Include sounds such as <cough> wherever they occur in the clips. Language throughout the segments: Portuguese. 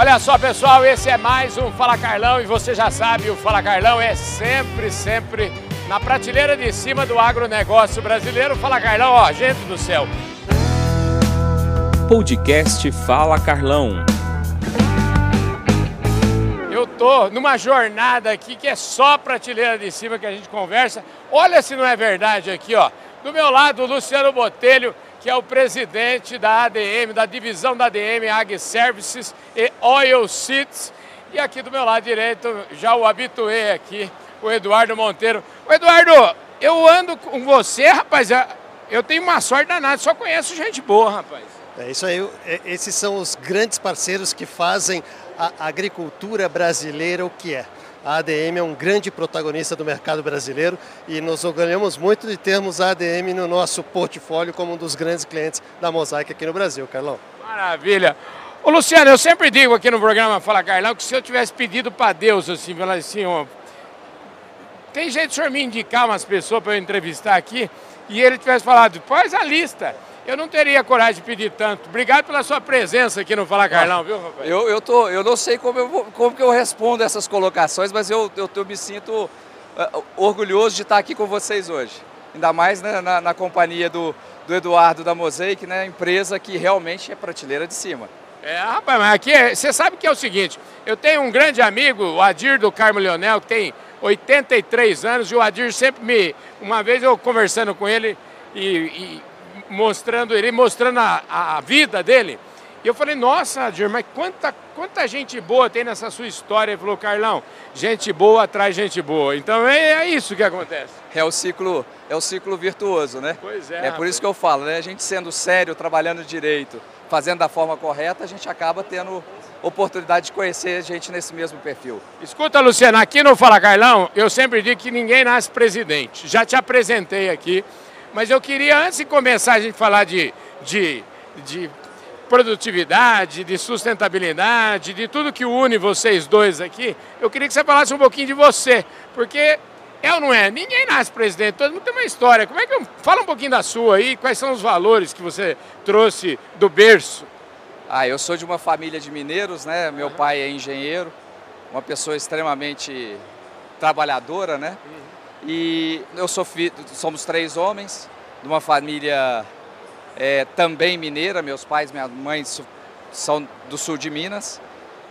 Olha só, pessoal, esse é mais um Fala Carlão e você já sabe, o Fala Carlão é sempre, sempre na prateleira de cima do agronegócio brasileiro. Fala Carlão, ó, gente do céu. Podcast Fala Carlão. Eu tô numa jornada aqui que é só prateleira de cima que a gente conversa. Olha se não é verdade aqui, ó. Do meu lado, o Luciano Botelho, que é o presidente da ADM, da divisão da ADM Ag Services e Oil Seeds. E aqui do meu lado direito, já o habituê aqui, o Eduardo Monteiro. O Eduardo, eu ando com você, rapaz, eu tenho uma sorte danada, só conheço gente boa, rapaz. É isso aí, é, esses são os grandes parceiros que fazem a agricultura brasileira o que é. A ADM é um grande protagonista do mercado brasileiro e nos orgulhamos muito de termos a ADM no nosso portfólio como um dos grandes clientes da Mosaic aqui no Brasil, Carlão. Maravilha. Ô Luciano, eu sempre digo aqui no programa Fala Carlão que se eu tivesse pedido para Deus assim, falar assim, ó, tem jeito de o senhor me indicar umas pessoas para eu entrevistar aqui e ele tivesse falado, faz a lista eu não teria coragem de pedir tanto. Obrigado pela sua presença aqui no Fala Carlão, viu, rapaz? Eu, eu, tô, eu não sei como, eu, como que eu respondo essas colocações, mas eu, eu, eu me sinto uh, orgulhoso de estar aqui com vocês hoje. Ainda mais né, na, na, companhia do, do Eduardo da Mosaic, né, empresa que realmente é prateleira de cima. É, rapaz, mas aqui é, você sabe que é o seguinte, eu tenho um grande amigo, o Adir do Carmo Leonel, que tem 83 anos, e o Adir sempre me. Uma vez eu conversando com ele e, e mostrando ele, mostrando a, a vida dele. E eu falei, nossa, Adir, mas quanta, quanta gente boa tem nessa sua história? Ele falou, Carlão, gente boa atrai gente boa. Então é, é isso que acontece. É o ciclo, é o ciclo virtuoso, né? Pois é. É rapaz. por isso que eu falo, né? A gente sendo sério, trabalhando direito, fazendo da forma correta, a gente acaba tendo oportunidade de conhecer gente nesse mesmo perfil. Escuta, Luciano, aqui no Fala Carlão, eu sempre digo que ninguém nasce presidente. Já te apresentei aqui. Mas eu queria, antes de começar a gente falar de, de, de produtividade, de sustentabilidade, de tudo que une vocês dois aqui, eu queria que você falasse um pouquinho de você, porque é ou não é? Ninguém nasce presidente, todo mundo tem uma história. Como é que eu... Fala um pouquinho da sua aí, quais são os valores que você trouxe do berço? Ah, eu sou de uma família de mineiros, né? Meu pai é engenheiro, uma pessoa extremamente trabalhadora, né? Uhum. E eu sou filho, somos três homens, de uma família é, também mineira, meus pais, minha mãe são do sul de Minas.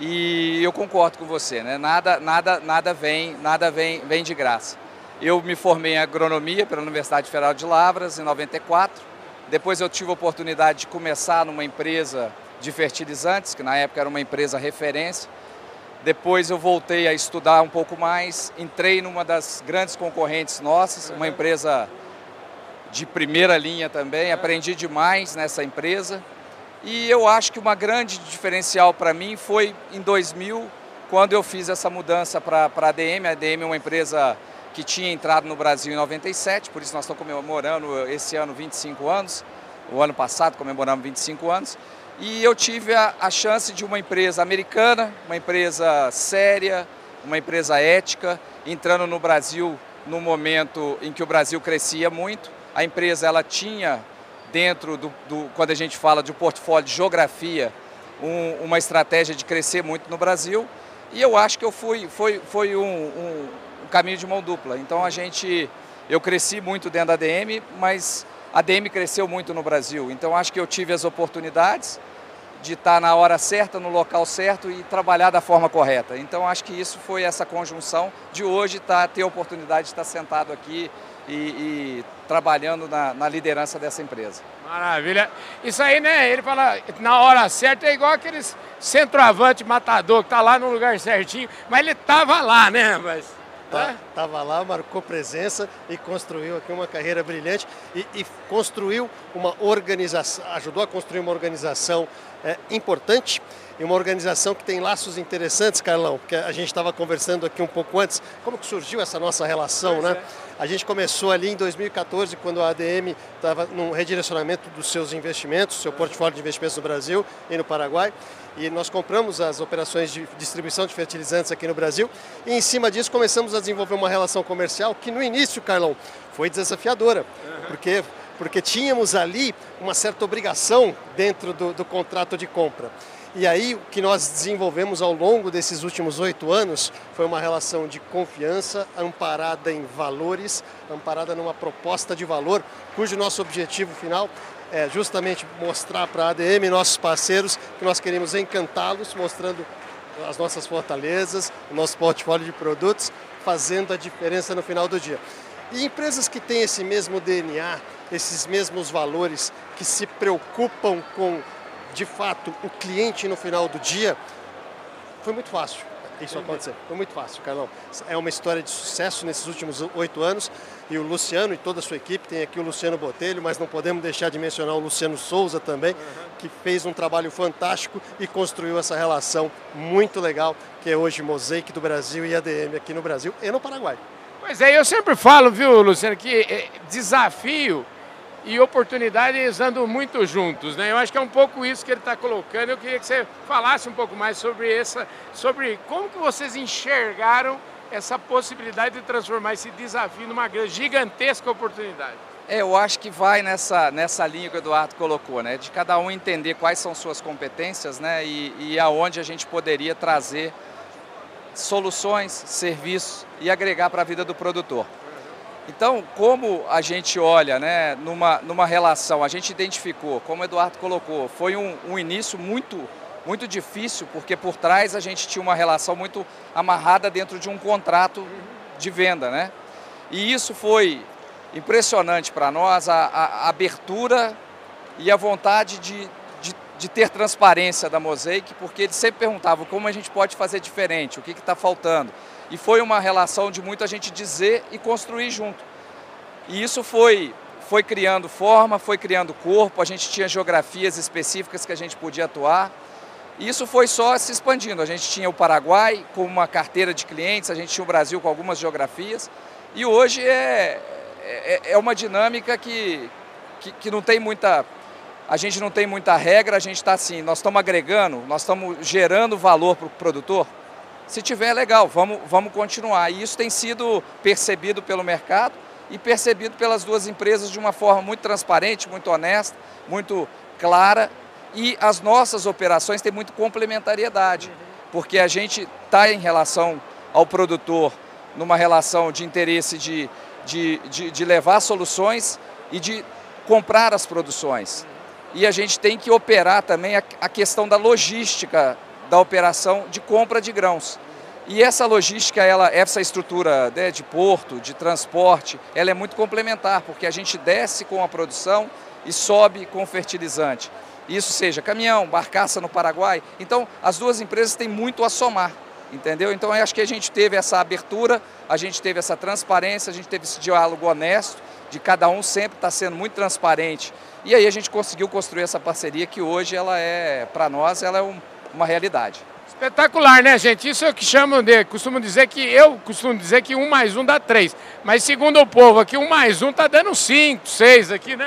E eu concordo com você, né? Nada, nada, nada vem, nada vem, vem de graça. Eu me formei em agronomia pela Universidade Federal de Lavras em 94. Depois eu tive a oportunidade de começar numa empresa de fertilizantes, que na época era uma empresa referência, depois eu voltei a estudar um pouco mais, entrei numa das grandes concorrentes nossas, uma empresa de primeira linha também, aprendi demais nessa empresa. E eu acho que uma grande diferencial para mim foi em 2000, quando eu fiz essa mudança para a ADM. A ADM é uma empresa que tinha entrado no Brasil em 97, por isso nós estamos comemorando esse ano 25 anos. O ano passado comemoramos 25 anos. E eu tive a, a chance de uma empresa americana, uma empresa séria, uma empresa ética, entrando no Brasil no momento em que o Brasil crescia muito. A empresa ela tinha dentro do, do quando a gente fala de portfólio de geografia, um, uma estratégia de crescer muito no Brasil. E eu acho que eu fui, foi, foi um, um, um caminho de mão dupla. Então a gente, eu cresci muito dentro da ADM, mas a ADM cresceu muito no Brasil. Então acho que eu tive as oportunidades de estar na hora certa, no local certo e trabalhar da forma correta. Então acho que isso foi essa conjunção de hoje tá, ter a oportunidade de estar sentado aqui e, e trabalhando na, na, liderança dessa empresa. Maravilha. Isso aí, né? Ele fala na hora certa é igual aqueles centroavante matador que tá lá no lugar certinho, mas ele tava lá, né? Mas Estava tá, lá, marcou presença e construiu aqui uma carreira brilhante e, e construiu uma organização, ajudou a construir uma organização é, importante e uma organização que tem laços interessantes, Carlão, porque a gente estava conversando aqui um pouco antes, como que surgiu essa nossa relação, pois né? É. A gente começou ali em 2014, quando a ADM estava num redirecionamento dos seus investimentos, seu portfólio de investimentos no Brasil e no Paraguai, e nós compramos as operações de distribuição de fertilizantes aqui no Brasil, e em cima disso começamos a desenvolver uma relação comercial que no início, Carlão, foi desafiadora, porque porque tínhamos ali uma certa obrigação dentro do, do contrato de compra. E aí o que nós desenvolvemos ao longo desses últimos oito anos foi uma relação de confiança amparada em valores, amparada numa proposta de valor, cujo nosso objetivo final é justamente mostrar para a ADM, nossos parceiros, que nós queremos encantá-los, mostrando as nossas fortalezas, o nosso portfólio de produtos, fazendo a diferença no final do dia. E empresas que têm esse mesmo DNA, esses mesmos valores, que se preocupam com, de fato, o cliente no final do dia, foi muito fácil isso acontecer. Foi muito fácil, Carlão. É uma história de sucesso nesses últimos oito anos e o Luciano e toda a sua equipe, tem aqui o Luciano Botelho, mas não podemos deixar de mencionar o Luciano Souza também, uhum. que fez um trabalho fantástico e construiu essa relação muito legal, que é hoje Mosaic do Brasil e ADM aqui no Brasil e no Paraguai. Pois é, eu sempre falo, viu, Luciano, que é, desafio e oportunidades andam muito juntos, né? Eu acho que é um pouco isso que ele está colocando. Eu queria que você falasse um pouco mais sobre essa, sobre como que vocês enxergaram essa possibilidade de transformar esse desafio numa gigantesca oportunidade. É, eu acho que vai nessa, nessa linha que o Eduardo colocou, né? De cada um entender quais são suas competências, né? E, e aonde a gente poderia trazer soluções, serviços e agregar para a vida do produtor. Então, como a gente olha né, numa, numa relação, a gente identificou, como o Eduardo colocou, foi um, um início muito, muito difícil, porque por trás a gente tinha uma relação muito amarrada dentro de um contrato de venda. Né? E isso foi impressionante para nós, a, a, abertura e a vontade de, de, ter transparência da Mosaic, porque eles sempre perguntavam como a gente pode fazer diferente, o que está faltando. E foi uma relação de muito a gente dizer e construir junto. E isso foi, foi criando forma, foi criando corpo, a gente tinha geografias específicas que a gente podia atuar. E isso foi só se expandindo. A gente tinha o Paraguai com uma carteira de clientes, a gente tinha o Brasil com algumas geografias. E hoje é, é, é uma dinâmica que, que, que não tem muita a gente não tem muita regra, a gente está assim, nós estamos agregando, nós estamos gerando valor para o produtor, se tiver, legal, vamos, vamos continuar. E isso tem sido percebido pelo mercado e percebido pelas duas empresas de uma forma muito transparente, muito honesta, muito clara. E as nossas operações têm muito complementariedade, porque a gente está em relação ao produtor, numa relação de interesse de, de, de, de levar soluções e de comprar as produções. E a gente tem que operar também a, a questão da logística da operação de compra de grãos. E essa logística, ela, essa estrutura né, de porto, de transporte, ela é muito complementar, porque a gente desce com a produção e sobe com o fertilizante. Isso seja caminhão, barcaça no Paraguai. Então, as duas empresas têm muito a somar, entendeu? Então, eu acho que a gente teve essa abertura, a gente teve essa transparência, a gente teve esse diálogo honesto, de cada um sempre estar tá sendo muito transparente. E aí a gente conseguiu construir essa parceria que hoje ela é, para nós, ela é um, uma realidade. Espetacular, né, gente? Isso é o que chamam de. Costumo dizer que. Eu costumo dizer que um mais um dá três. Mas segundo o povo aqui, um mais um tá dando cinco, seis aqui, né?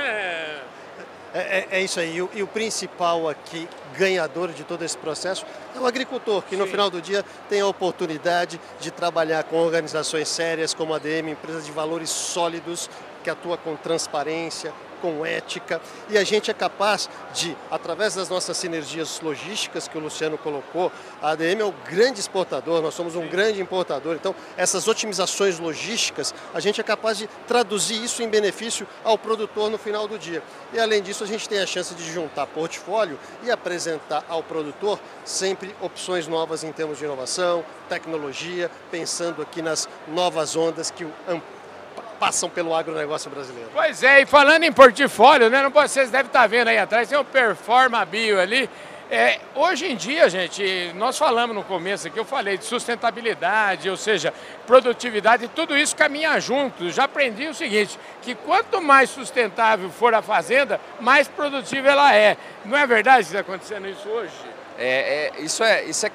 É, é, é isso aí. E o, e o, principal aqui, ganhador de todo esse processo, é o agricultor, que no Sim. final do dia tem a oportunidade de trabalhar com organizações sérias como a ADM, empresas de valores sólidos, que atua com transparência, com ética, e a gente é capaz de, através das nossas sinergias logísticas que o Luciano colocou, a ADM é o grande exportador, nós somos um grande importador, então essas otimizações logísticas, a gente é capaz de traduzir isso em benefício ao produtor no final do dia. E além disso, a gente tem a chance de juntar portfólio e apresentar ao produtor sempre opções novas em termos de inovação, tecnologia, pensando aqui nas novas ondas que o passam pelo agronegócio brasileiro. Pois é, e falando em portfólio, né? Não, vocês devem estar vendo aí atrás, tem o Performa Bio ali. É, hoje em dia, gente, nós falamos no começo aqui, eu falei de sustentabilidade, ou seja, produtividade, tudo isso caminha junto. Já aprendi o seguinte, que quanto mais sustentável for a fazenda, mais produtiva ela é. Não é verdade que está acontecendo isso hoje? É, é, isso, é, isso é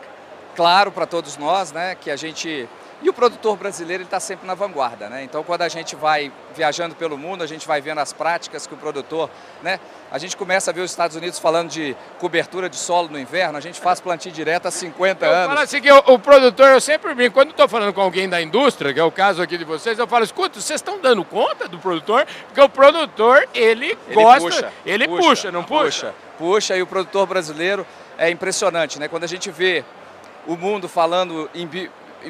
claro para todos nós, né? Que a gente e o produtor brasileiro está sempre na vanguarda, né? Então, quando a gente vai viajando pelo mundo, a gente vai vendo as práticas que o produtor, né? A gente começa a ver os Estados Unidos falando de cobertura de solo no inverno, a gente faz plantio direto há 50 eu anos. Falo assim que o, o produtor, eu sempre brinco, quando estou falando com alguém da indústria, que é o caso aqui de vocês, eu falo, escuta, vocês estão dando conta do produtor? Porque o produtor, ele, ele gosta, puxa, ele puxa, puxa, não puxa? Puxa, puxa, e o produtor brasileiro é impressionante, né? Quando a gente vê o mundo falando em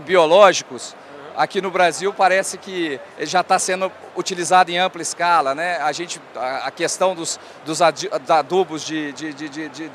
biológicos, aqui no Brasil parece que já está sendo utilizado em ampla escala, né? A gente, a, questão dos, dos adubos de, de, de, de, de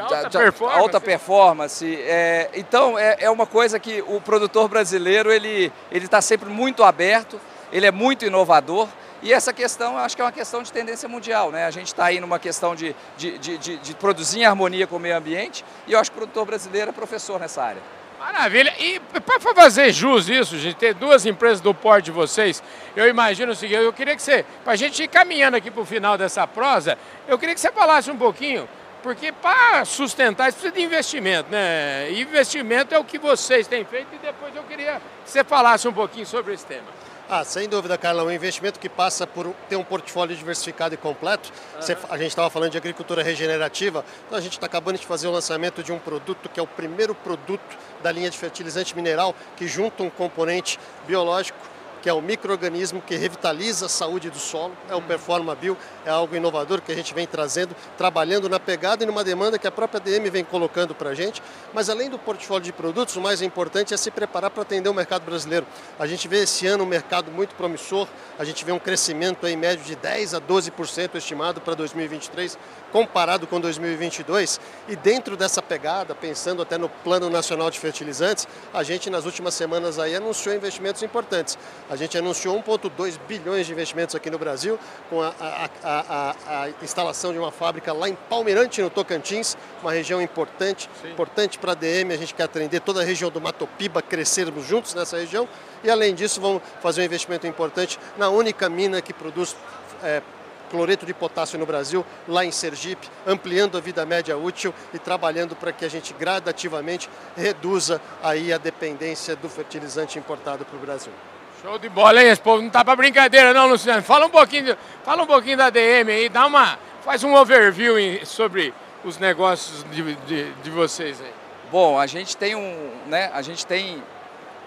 alta de, performance. Alta performance. É, então é, é uma coisa que o produtor brasileiro ele ele está sempre muito aberto, ele é muito inovador. E essa questão, eu acho que é uma questão de tendência mundial, né? A gente está aí numa questão de, de, de, de, de produzir em harmonia com o meio ambiente e eu acho que o produtor brasileiro é professor nessa área. Maravilha. E para fazer jus isso, gente, ter duas empresas do porte de vocês, eu imagino o seguinte, eu queria que você, para a gente ir caminhando aqui para o final dessa prosa, eu queria que você falasse um pouquinho porque para sustentar isso precisa de investimento, né? Investimento é o que vocês têm feito e depois eu queria que você falasse um pouquinho sobre esse tema. Ah, sem dúvida, Carla, um investimento que passa por ter um portfólio diversificado e completo. Uhum. a gente estava falando de agricultura regenerativa, então a gente está acabando de fazer o lançamento de um produto que é o primeiro produto da linha de fertilizante mineral que junta um componente biológico que é o microorganismo que revitaliza a saúde do solo, é o Performa Bio, é algo inovador que a gente vem trazendo, trabalhando na pegada e numa demanda que a própria DM vem colocando para a gente. Mas além do portfólio de produtos, o mais importante é se preparar para atender o mercado brasileiro. A gente vê esse ano um mercado muito promissor, a gente vê um crescimento em médio de 10 a 12% estimado para 2023, comparado com 2022. E dentro dessa pegada, pensando até no Plano Nacional de Fertilizantes, a gente nas últimas semanas aí anunciou investimentos importantes. A gente anunciou 1,2 bilhões de investimentos aqui no Brasil, com a, a, a, a, instalação de uma fábrica lá em Palmeirante, no Tocantins, uma região importante, Sim. importante para a DM. A gente quer atender toda a região do Matopiba, crescermos juntos nessa região. E além disso, vamos fazer um investimento importante na única mina que produz é, cloreto de potássio no Brasil, lá em Sergipe, ampliando a vida média útil e trabalhando para que a gente gradativamente reduza aí a dependência do fertilizante importado para o Brasil. Show de bola, hein? Esse povo não tá para brincadeira não, Luciano. Fala um pouquinho, fala um pouquinho da DM aí, dá uma, faz um overview em, sobre os negócios de, de, de, vocês aí. Bom, a gente tem um, né, a gente tem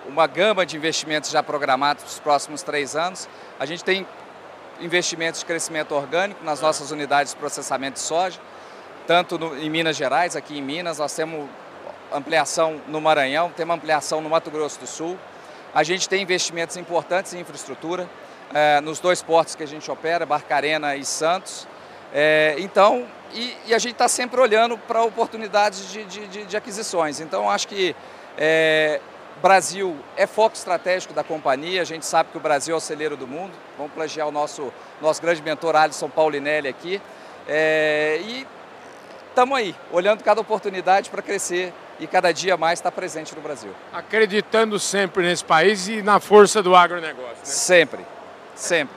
uma gama de investimentos já programados para os próximos três anos. A gente tem investimentos de crescimento orgânico nas nossas unidades de processamento de soja, tanto no, em Minas Gerais, aqui em Minas, nós temos ampliação no Maranhão, temos ampliação no Mato Grosso do Sul, a gente tem investimentos importantes em infraestrutura, é, nos dois portos que a gente opera, Barcarena e Santos. É, então, e, e, a gente está sempre olhando para oportunidades de, de, de, aquisições. Então, acho que é, Brasil é foco estratégico da companhia, a gente sabe que o Brasil é o celeiro do mundo. Vamos plagiar o nosso, nosso grande mentor Alisson Paulinelli aqui. É, e estamos aí, olhando cada oportunidade para crescer e cada dia mais está presente no Brasil. Acreditando sempre nesse país e na força do agronegócio. Né? Sempre, sempre.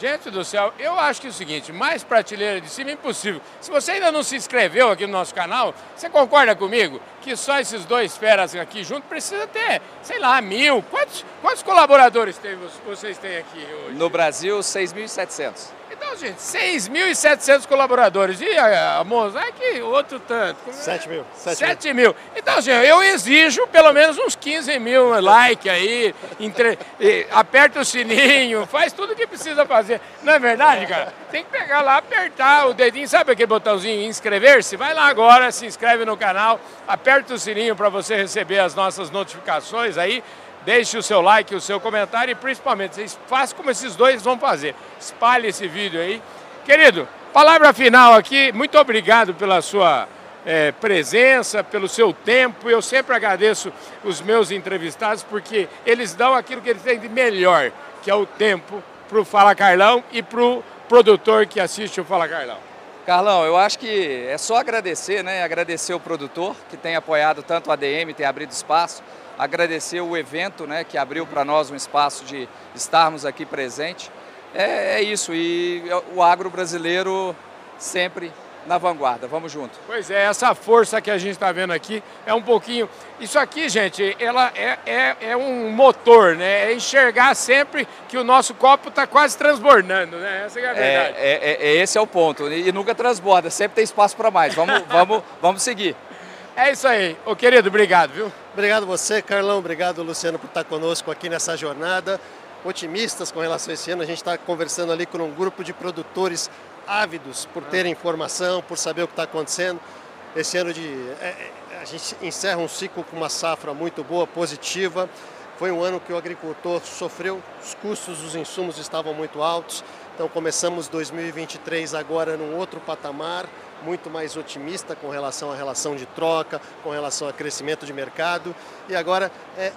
Gente do céu, eu acho que é o seguinte, mais prateleira de cima é impossível. Se você ainda não se inscreveu aqui no nosso canal, você concorda comigo que só esses dois feras aqui juntos precisa ter, sei lá, mil. Quantos, quantos colaboradores tem, vocês têm aqui hoje? No Brasil, 6.700. Então, gente, 6.700 colaboradores. E a, a Mosaic, outro tanto. 7 mil. 7, 7 mil. Então, gente, eu exijo pelo menos uns 15 mil like aí. Entre, <laughs> aperta o sininho, faz tudo o que precisa fazer. Não é verdade, cara? Tem que pegar lá, apertar o dedinho, sabe aquele botãozinho inscrever-se? Vai lá agora, se inscreve no canal, aperta o sininho para você receber as nossas notificações aí. Deixe o seu like, o seu comentário e principalmente, faça como esses dois vão fazer. Espalhe esse vídeo aí. Querido, palavra final aqui. Muito obrigado pela sua é, presença, pelo seu tempo. Eu sempre agradeço os meus entrevistados porque eles dão aquilo que eles têm de melhor, que é o tempo para o Fala Carlão e para o produtor que assiste o Fala Carlão. Carlão, eu acho que é só agradecer, né? Agradecer o produtor que tem apoiado tanto a ADM, tem abrido espaço agradecer o evento né, que abriu para nós um espaço de estarmos aqui presente. É, é isso, e o agro brasileiro sempre na vanguarda. Vamos junto. Pois é, essa força que a gente está vendo aqui é um pouquinho. Isso aqui, gente, ela é, é, é um motor, né? É enxergar sempre que o nosso copo está quase transbordando, né? Essa é a é, verdade. É, é, é, esse é o ponto. E nunca transborda, sempre tem espaço para mais. Vamos, vamos, vamos seguir. É isso aí. Ô querido, obrigado, viu? Obrigado você, Carlão. Obrigado, Luciano, por estar conosco aqui nessa jornada. Otimistas com relação a esse ano. A gente está conversando ali com um grupo de produtores ávidos por terem informação, por saber o que está acontecendo. Esse ano de, é, é, a gente encerra um ciclo com uma safra muito boa, positiva. Foi um ano que o agricultor sofreu, os custos dos insumos estavam muito altos. Então começamos 2023 agora num outro patamar, muito mais otimista com relação à relação de troca, com relação a crescimento de mercado. E agora é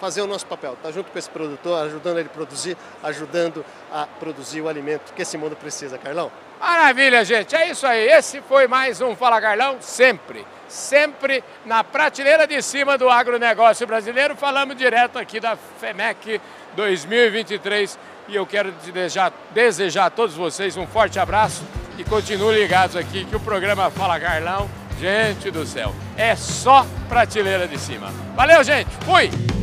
fazer o nosso papel, estar tá junto com esse produtor, ajudando ele a produzir, ajudando a produzir o alimento que esse mundo precisa, Carlão. Maravilha, gente. É isso aí. Esse foi mais um Fala Carlão, sempre, sempre na prateleira de cima do agronegócio brasileiro. Falamos direto aqui da FEMEC 2023 e eu quero desejar, desejar a todos vocês um forte abraço e continuem ligados aqui que o programa Fala Carlão, gente do céu, é só prateleira de cima. Valeu, gente. Fui!